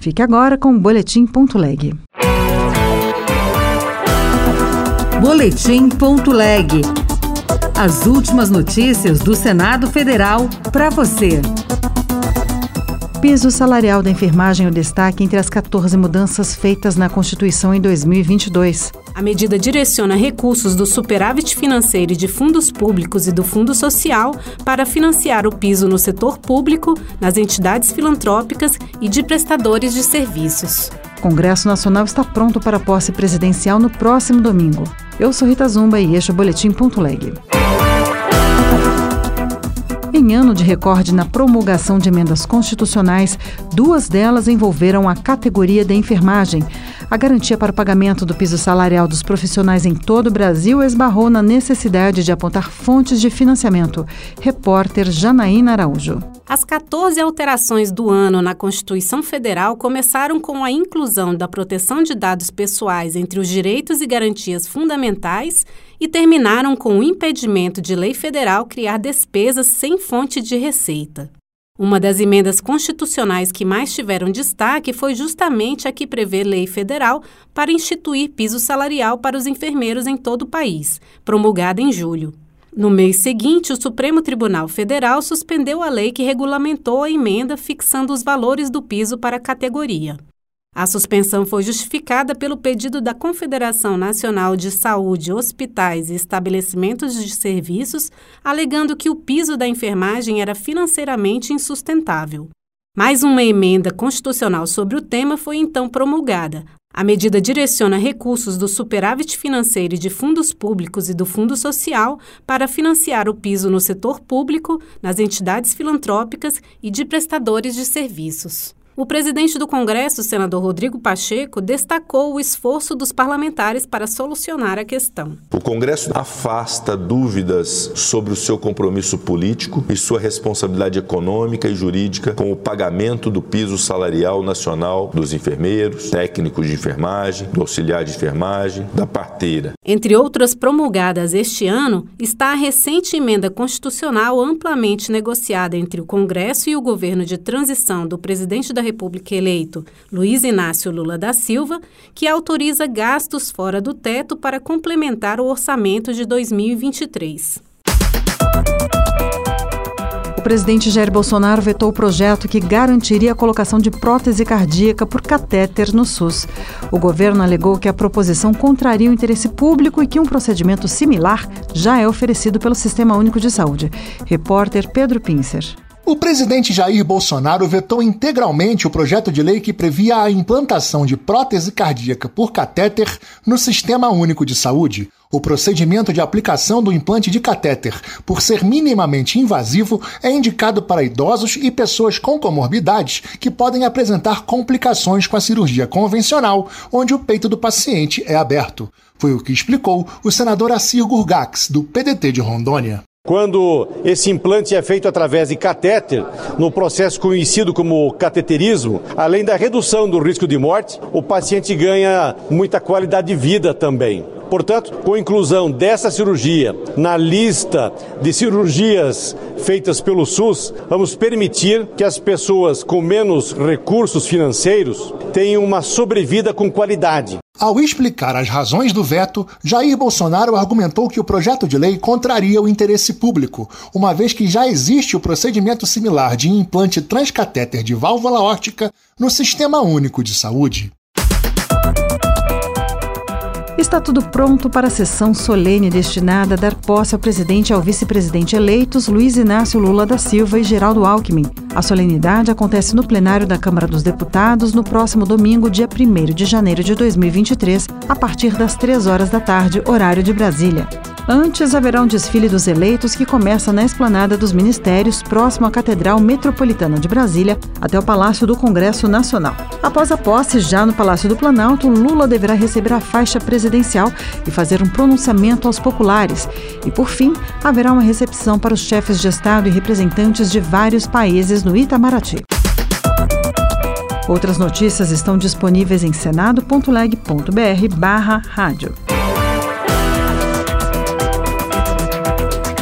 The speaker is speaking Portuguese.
Fique agora com o Boletim.leg. Boletim.leg. As últimas notícias do Senado Federal para você. Piso salarial da enfermagem é o destaque entre as 14 mudanças feitas na Constituição em 2022. A medida direciona recursos do superávit financeiro e de fundos públicos e do Fundo Social para financiar o piso no setor público, nas entidades filantrópicas e de prestadores de serviços. O Congresso Nacional está pronto para a posse presidencial no próximo domingo. Eu sou Rita Zumba e este é o Boletim.leg. Em ano de recorde na promulgação de emendas constitucionais, duas delas envolveram a categoria da enfermagem. A garantia para o pagamento do piso salarial dos profissionais em todo o Brasil esbarrou na necessidade de apontar fontes de financiamento. Repórter Janaína Araújo. As 14 alterações do ano na Constituição Federal começaram com a inclusão da proteção de dados pessoais entre os direitos e garantias fundamentais e terminaram com o impedimento de lei federal criar despesas sem fonte de receita. Uma das emendas constitucionais que mais tiveram destaque foi justamente a que prevê lei federal para instituir piso salarial para os enfermeiros em todo o país, promulgada em julho. No mês seguinte, o Supremo Tribunal Federal suspendeu a lei que regulamentou a emenda fixando os valores do piso para a categoria. A suspensão foi justificada pelo pedido da Confederação Nacional de Saúde, Hospitais e Estabelecimentos de Serviços, alegando que o piso da enfermagem era financeiramente insustentável. Mais uma emenda constitucional sobre o tema foi então promulgada, a medida direciona recursos do superávit financeiro e de fundos públicos e do Fundo Social para financiar o piso no setor público, nas entidades filantrópicas e de prestadores de serviços. O presidente do Congresso, senador Rodrigo Pacheco, destacou o esforço dos parlamentares para solucionar a questão. O Congresso afasta dúvidas sobre o seu compromisso político e sua responsabilidade econômica e jurídica com o pagamento do piso salarial nacional dos enfermeiros, técnicos de enfermagem, do auxiliar de enfermagem, da parteira. Entre outras promulgadas este ano, está a recente emenda constitucional amplamente negociada entre o Congresso e o governo de transição do presidente da República eleito, Luiz Inácio Lula da Silva, que autoriza gastos fora do teto para complementar o orçamento de 2023. O presidente Jair Bolsonaro vetou o projeto que garantiria a colocação de prótese cardíaca por catéter no SUS. O governo alegou que a proposição contraria o interesse público e que um procedimento similar já é oferecido pelo Sistema Único de Saúde. Repórter Pedro Pincer. O presidente Jair Bolsonaro vetou integralmente o projeto de lei que previa a implantação de prótese cardíaca por catéter no Sistema Único de Saúde. O procedimento de aplicação do implante de catéter, por ser minimamente invasivo, é indicado para idosos e pessoas com comorbidades que podem apresentar complicações com a cirurgia convencional, onde o peito do paciente é aberto. Foi o que explicou o senador Assir Gurgax, do PDT de Rondônia. Quando esse implante é feito através de catéter, no processo conhecido como cateterismo, além da redução do risco de morte, o paciente ganha muita qualidade de vida também. Portanto, com a inclusão dessa cirurgia na lista de cirurgias feitas pelo SUS, vamos permitir que as pessoas com menos recursos financeiros tenham uma sobrevida com qualidade. Ao explicar as razões do veto, Jair Bolsonaro argumentou que o projeto de lei contraria o interesse público, uma vez que já existe o procedimento similar de implante transcatéter de válvula órtica no Sistema Único de Saúde. Está tudo pronto para a sessão solene destinada a dar posse ao presidente e ao vice-presidente eleitos Luiz Inácio Lula da Silva e Geraldo Alckmin. A solenidade acontece no plenário da Câmara dos Deputados no próximo domingo, dia 1 de janeiro de 2023, a partir das 3 horas da tarde, horário de Brasília. Antes, haverá um desfile dos eleitos que começa na esplanada dos ministérios, próximo à Catedral Metropolitana de Brasília, até o Palácio do Congresso Nacional. Após a posse, já no Palácio do Planalto, Lula deverá receber a faixa presidencial e fazer um pronunciamento aos populares. E, por fim, haverá uma recepção para os chefes de Estado e representantes de vários países no Itamaraty. Outras notícias estão disponíveis em senado.leg.br/rádio.